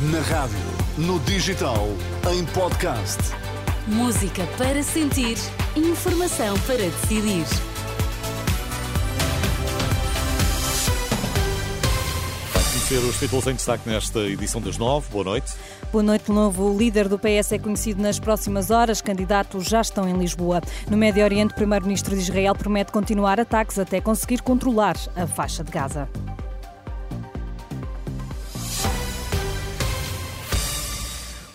Na rádio, no digital, em podcast. Música para sentir, informação para decidir. Conhecer os títulos em destaque nesta edição das nove. Boa noite. Boa noite, novo. O líder do PS é conhecido nas próximas horas. Candidatos já estão em Lisboa. No Médio Oriente, o primeiro-ministro de Israel promete continuar ataques até conseguir controlar a faixa de Gaza.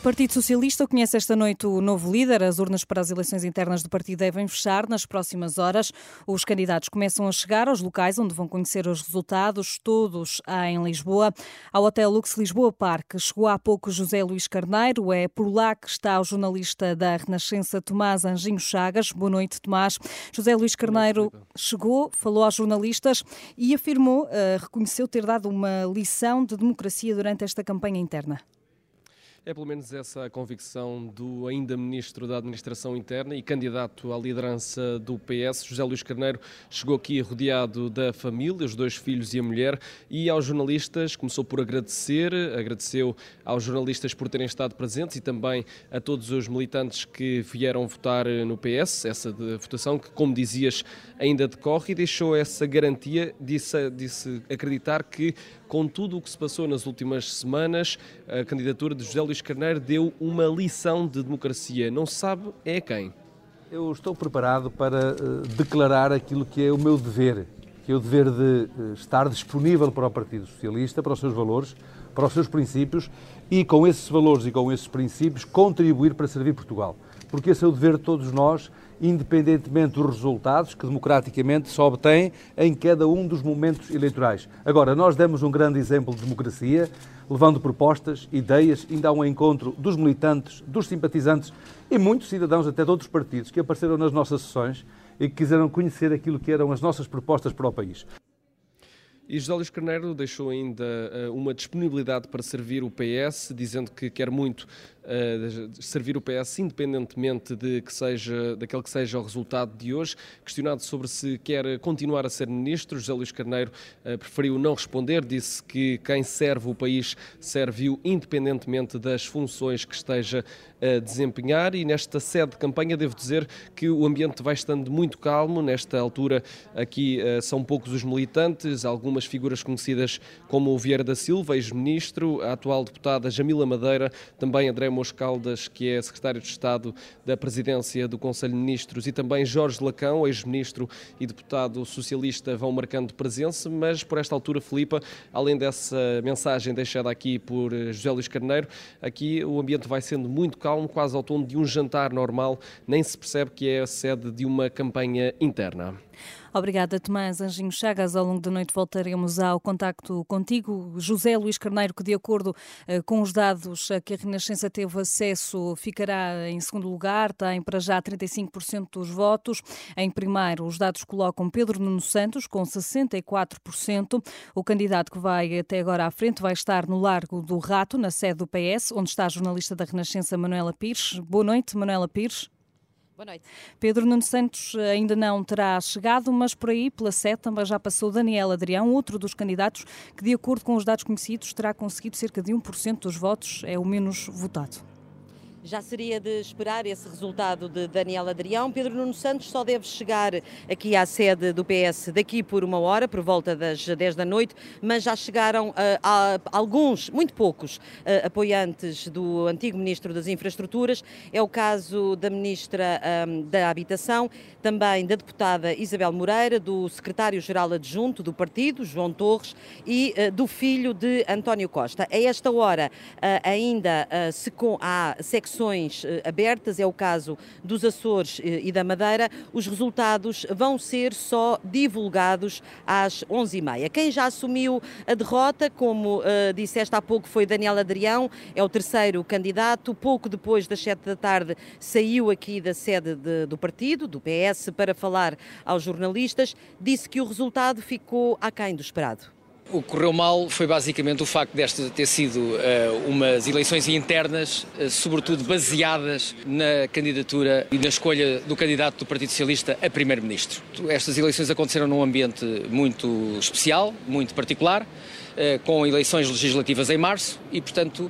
Partido Socialista conhece esta noite o novo líder. As urnas para as eleições internas do partido devem fechar nas próximas horas. Os candidatos começam a chegar aos locais onde vão conhecer os resultados, todos em Lisboa. Ao Hotel Lux Lisboa Parque chegou há pouco José Luís Carneiro. É por lá que está o jornalista da Renascença Tomás Anjinho Chagas. Boa noite, Tomás. José Luís Carneiro chegou, falou aos jornalistas e afirmou, uh, reconheceu ter dado uma lição de democracia durante esta campanha interna. É pelo menos essa a convicção do ainda Ministro da Administração Interna e candidato à liderança do PS, José Luís Carneiro, chegou aqui rodeado da família, os dois filhos e a mulher, e aos jornalistas começou por agradecer, agradeceu aos jornalistas por terem estado presentes e também a todos os militantes que vieram votar no PS, essa votação que, como dizias, ainda decorre e deixou essa garantia, disse, disse acreditar que com tudo o que se passou nas últimas semanas, a candidatura de José Luís Carneiro deu uma lição de democracia. Não sabe é quem. Eu estou preparado para uh, declarar aquilo que é o meu dever, que é o dever de uh, estar disponível para o Partido Socialista, para os seus valores, para os seus princípios e com esses valores e com esses princípios contribuir para servir Portugal. Porque esse é o dever de todos nós independentemente dos resultados que democraticamente se obtêm em cada um dos momentos eleitorais. Agora, nós demos um grande exemplo de democracia, levando propostas, ideias, ainda há um encontro dos militantes, dos simpatizantes e muitos cidadãos até de outros partidos que apareceram nas nossas sessões e que quiseram conhecer aquilo que eram as nossas propostas para o país. E José Luís Carneiro deixou ainda uh, uma disponibilidade para servir o PS, dizendo que quer muito servir o PS independentemente de que seja, daquele que seja o resultado de hoje. Questionado sobre se quer continuar a ser ministro, José Luís Carneiro uh, preferiu não responder, disse que quem serve o país serve-o independentemente das funções que esteja a desempenhar. E nesta sede de campanha devo dizer que o ambiente vai estando muito calmo, nesta altura aqui são poucos os militantes, algumas figuras conhecidas como o Vieira da Silva, ex-ministro, a atual deputada Jamila Madeira, também André Moscaldas, que é secretário de Estado da Presidência do Conselho de Ministros, e também Jorge Lacão, ex-ministro e deputado socialista, vão marcando presença, mas por esta altura, Filipa, além dessa mensagem deixada aqui por José Luís Carneiro, aqui o ambiente vai sendo muito calmo, quase ao tom de um jantar normal, nem se percebe que é a sede de uma campanha interna. Obrigada, Tomás Anjinho Chagas. Ao longo da noite voltaremos ao contacto contigo. José Luís Carneiro, que de acordo eh, com os dados a que a Renascença teve acesso, ficará em segundo lugar, tem para já 35% dos votos. Em primeiro, os dados colocam Pedro Nuno Santos, com 64%. O candidato que vai até agora à frente vai estar no Largo do Rato, na sede do PS, onde está a jornalista da Renascença, Manuela Pires. Boa noite, Manuela Pires. Boa noite. Pedro Nuno Santos ainda não terá chegado, mas por aí, pela sete, também já passou Daniel Adrião, outro dos candidatos que, de acordo com os dados conhecidos, terá conseguido cerca de 1% dos votos, é o menos votado. Já seria de esperar esse resultado de Daniel Adrião. Pedro Nuno Santos só deve chegar aqui à sede do PS daqui por uma hora, por volta das 10 da noite, mas já chegaram uh, alguns, muito poucos, uh, apoiantes do antigo Ministro das Infraestruturas. É o caso da Ministra um, da Habitação, também da deputada Isabel Moreira, do Secretário-Geral Adjunto do partido, João Torres, e uh, do filho de António Costa. A esta hora ainda se com, há secções eh, abertas, é o caso dos Açores eh, e da Madeira. Os resultados vão ser só divulgados às 11h30. Quem já assumiu a derrota, como uh, disseste há pouco, foi Daniel Adrião, é o terceiro candidato. Pouco depois das 7 da tarde saiu aqui da sede de, do partido, do PS, para falar aos jornalistas. Disse que o resultado ficou aquém do esperado. O que correu mal foi basicamente o facto desta ter sido uh, umas eleições internas, uh, sobretudo baseadas na candidatura e na escolha do candidato do Partido Socialista a primeiro-ministro. Estas eleições aconteceram num ambiente muito especial, muito particular. com eleições legislativas em março e, portanto,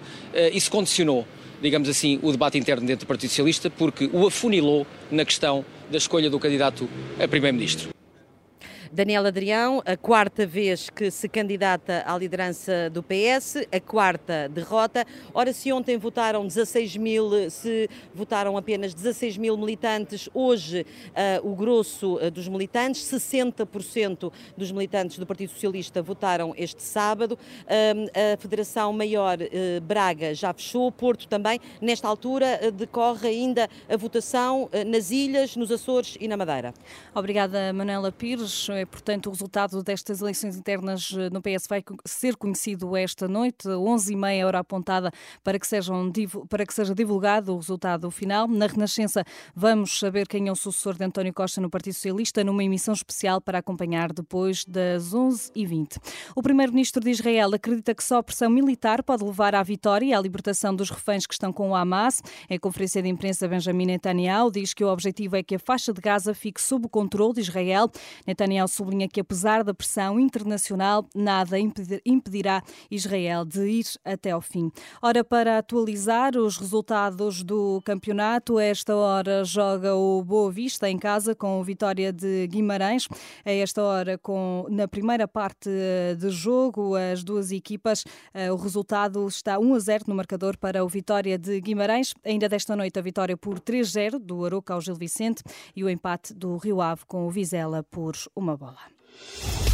isso condicionou digamos assim, o debate interno dentro do Partido Socialista, porque o afunilou na questão da escolha do candidato a Primeiro-Ministro. Daniel Adrião, a quarta vez que se candidata à liderança do PS, a quarta derrota. Ora, se ontem votaram 16 mil, se votaram apenas 16 mil militantes, hoje uh, o grosso uh, dos militantes, 60% dos militantes do Partido Socialista votaram este sábado. Uh, a Federação Maior Braga já fechou, Porto também. Nesta altura decorre ainda a votação nas ilhas, nos Açores e na Madeira. Obrigada, Manuela Pires. Portanto, o resultado destas eleições internas eh, no PS vai ser conhecido esta noite, 11h30, hora apontada, para que, sejam, para que seja divulgado o resultado final. Na Renascença, vamos saber quem é o sucessor de António Costa no Partido Socialista, numa emissão especial para acompanhar depois das 11h20. O primeiro-ministro de Israel acredita que só a pressão militar pode levar à vitória e à libertação dos reféns que estão com o Hamas. Em conferência de imprensa, Benjamin Netanyahu diz que o objetivo é que a faixa de Gaza fique sob o controle de Israel. Netanyahu sublinha que, apesar da pressão internacional, nada impedirá Israel de ir até ao fim. Ora, para atualizar os resultados do campeonato, esta hora joga o Boa Vista em casa com Vitória de Guimarães. A esta hora, com, na primeira parte de jogo, as duas equipas, eh, o resultado está 1 a 0 no marcador para o Vitória de Guimarães. Ainda desta noite, a vitória por 3-0 do Aroca ao Gil Vicente e o empate do Rio Ave com o Vizela por uma Merhaba.